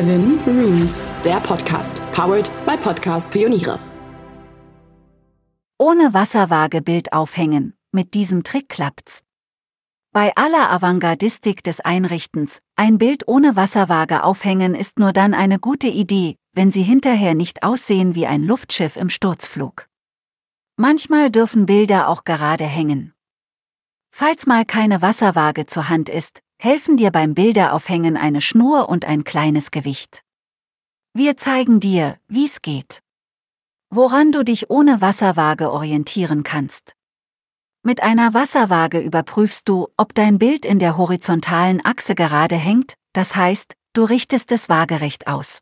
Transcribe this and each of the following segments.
Seven Rooms, der Podcast, powered by Podcast Pioniere. Ohne Wasserwaage Bild aufhängen, mit diesem Trick klappt's. Bei aller Avantgardistik des Einrichtens, ein Bild ohne Wasserwaage aufhängen ist nur dann eine gute Idee, wenn sie hinterher nicht aussehen wie ein Luftschiff im Sturzflug. Manchmal dürfen Bilder auch gerade hängen. Falls mal keine Wasserwaage zur Hand ist, helfen dir beim Bilderaufhängen eine Schnur und ein kleines Gewicht. Wir zeigen dir, wie's geht. Woran du dich ohne Wasserwaage orientieren kannst. Mit einer Wasserwaage überprüfst du, ob dein Bild in der horizontalen Achse gerade hängt, das heißt, du richtest es waagerecht aus.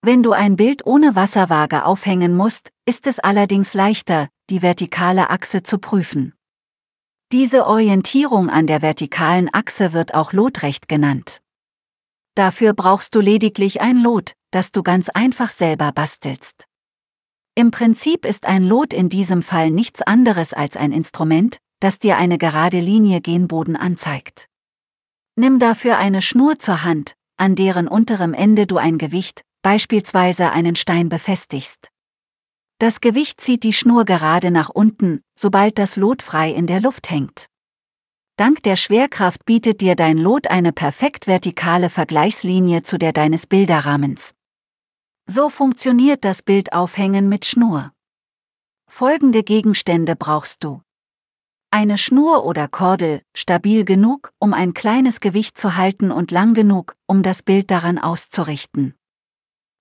Wenn du ein Bild ohne Wasserwaage aufhängen musst, ist es allerdings leichter, die vertikale Achse zu prüfen. Diese Orientierung an der vertikalen Achse wird auch Lotrecht genannt. Dafür brauchst du lediglich ein Lot, das du ganz einfach selber bastelst. Im Prinzip ist ein Lot in diesem Fall nichts anderes als ein Instrument, das dir eine gerade Linie gen Boden anzeigt. Nimm dafür eine Schnur zur Hand, an deren unterem Ende du ein Gewicht, beispielsweise einen Stein befestigst. Das Gewicht zieht die Schnur gerade nach unten, sobald das Lot frei in der Luft hängt. Dank der Schwerkraft bietet dir dein Lot eine perfekt vertikale Vergleichslinie zu der deines Bilderrahmens. So funktioniert das Bildaufhängen mit Schnur. Folgende Gegenstände brauchst du. Eine Schnur oder Kordel, stabil genug, um ein kleines Gewicht zu halten und lang genug, um das Bild daran auszurichten.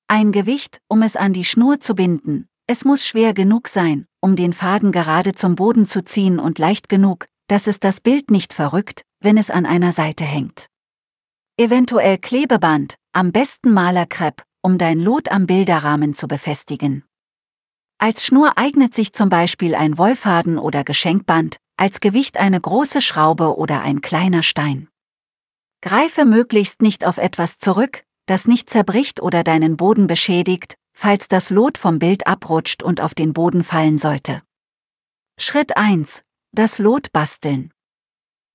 Ein Gewicht, um es an die Schnur zu binden, es muss schwer genug sein, um den Faden gerade zum Boden zu ziehen und leicht genug, dass es das Bild nicht verrückt, wenn es an einer Seite hängt. Eventuell Klebeband, am besten Malerkrepp, um dein Lot am Bilderrahmen zu befestigen. Als Schnur eignet sich zum Beispiel ein Wollfaden oder Geschenkband, als Gewicht eine große Schraube oder ein kleiner Stein. Greife möglichst nicht auf etwas zurück, das nicht zerbricht oder deinen Boden beschädigt, falls das Lot vom Bild abrutscht und auf den Boden fallen sollte. Schritt 1. Das Lot basteln.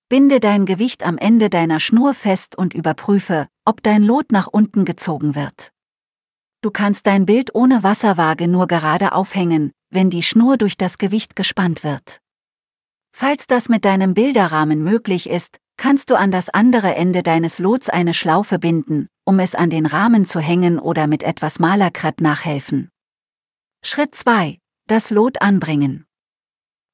Binde dein Gewicht am Ende deiner Schnur fest und überprüfe, ob dein Lot nach unten gezogen wird. Du kannst dein Bild ohne Wasserwaage nur gerade aufhängen, wenn die Schnur durch das Gewicht gespannt wird. Falls das mit deinem Bilderrahmen möglich ist, kannst du an das andere Ende deines Lots eine Schlaufe binden, um es an den Rahmen zu hängen oder mit etwas Malerkrepp nachhelfen. Schritt 2. Das Lot anbringen.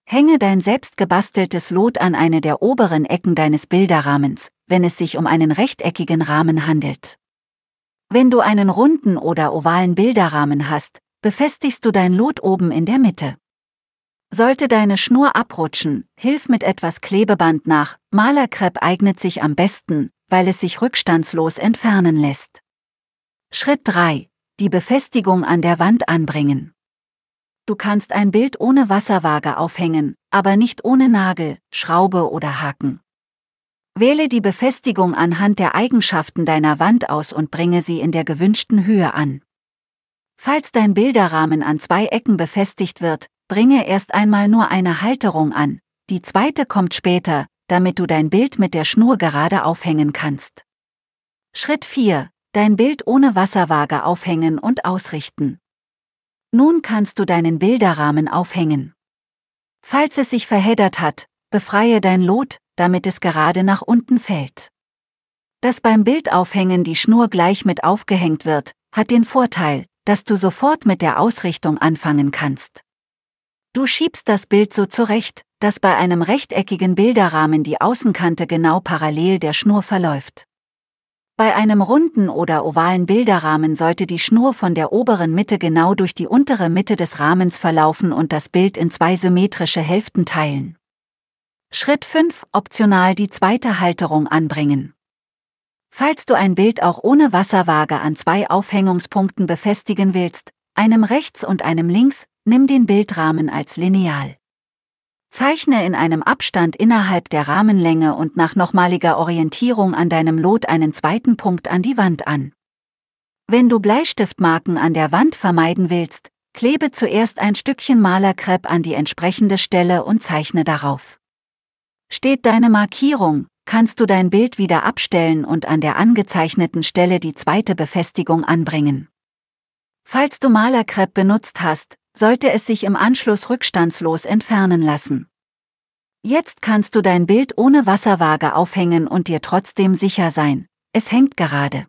Hänge dein selbst gebasteltes Lot an eine der oberen Ecken deines Bilderrahmens, wenn es sich um einen rechteckigen Rahmen handelt. Wenn du einen runden oder ovalen Bilderrahmen hast, befestigst du dein Lot oben in der Mitte. Sollte deine Schnur abrutschen, hilf mit etwas Klebeband nach, Malerkrepp eignet sich am besten, weil es sich rückstandslos entfernen lässt. Schritt 3. Die Befestigung an der Wand anbringen. Du kannst ein Bild ohne Wasserwaage aufhängen, aber nicht ohne Nagel, Schraube oder Haken. Wähle die Befestigung anhand der Eigenschaften deiner Wand aus und bringe sie in der gewünschten Höhe an. Falls dein Bilderrahmen an zwei Ecken befestigt wird, bringe erst einmal nur eine Halterung an, die zweite kommt später, damit du dein Bild mit der Schnur gerade aufhängen kannst. Schritt 4. Dein Bild ohne Wasserwaage aufhängen und ausrichten. Nun kannst du deinen Bilderrahmen aufhängen. Falls es sich verheddert hat, befreie dein Lot, damit es gerade nach unten fällt. Dass beim Bildaufhängen die Schnur gleich mit aufgehängt wird, hat den Vorteil, dass du sofort mit der Ausrichtung anfangen kannst. Du schiebst das Bild so zurecht, dass bei einem rechteckigen Bilderrahmen die Außenkante genau parallel der Schnur verläuft. Bei einem runden oder ovalen Bilderrahmen sollte die Schnur von der oberen Mitte genau durch die untere Mitte des Rahmens verlaufen und das Bild in zwei symmetrische Hälften teilen. Schritt 5. Optional die zweite Halterung anbringen. Falls du ein Bild auch ohne Wasserwaage an zwei Aufhängungspunkten befestigen willst, einem rechts und einem links, nimm den Bildrahmen als Lineal. Zeichne in einem Abstand innerhalb der Rahmenlänge und nach nochmaliger Orientierung an deinem Lot einen zweiten Punkt an die Wand an. Wenn du Bleistiftmarken an der Wand vermeiden willst, klebe zuerst ein Stückchen Malerkrepp an die entsprechende Stelle und zeichne darauf. Steht deine Markierung, kannst du dein Bild wieder abstellen und an der angezeichneten Stelle die zweite Befestigung anbringen. Falls du Malerkrepp benutzt hast, sollte es sich im Anschluss rückstandslos entfernen lassen. Jetzt kannst du dein Bild ohne Wasserwaage aufhängen und dir trotzdem sicher sein, es hängt gerade.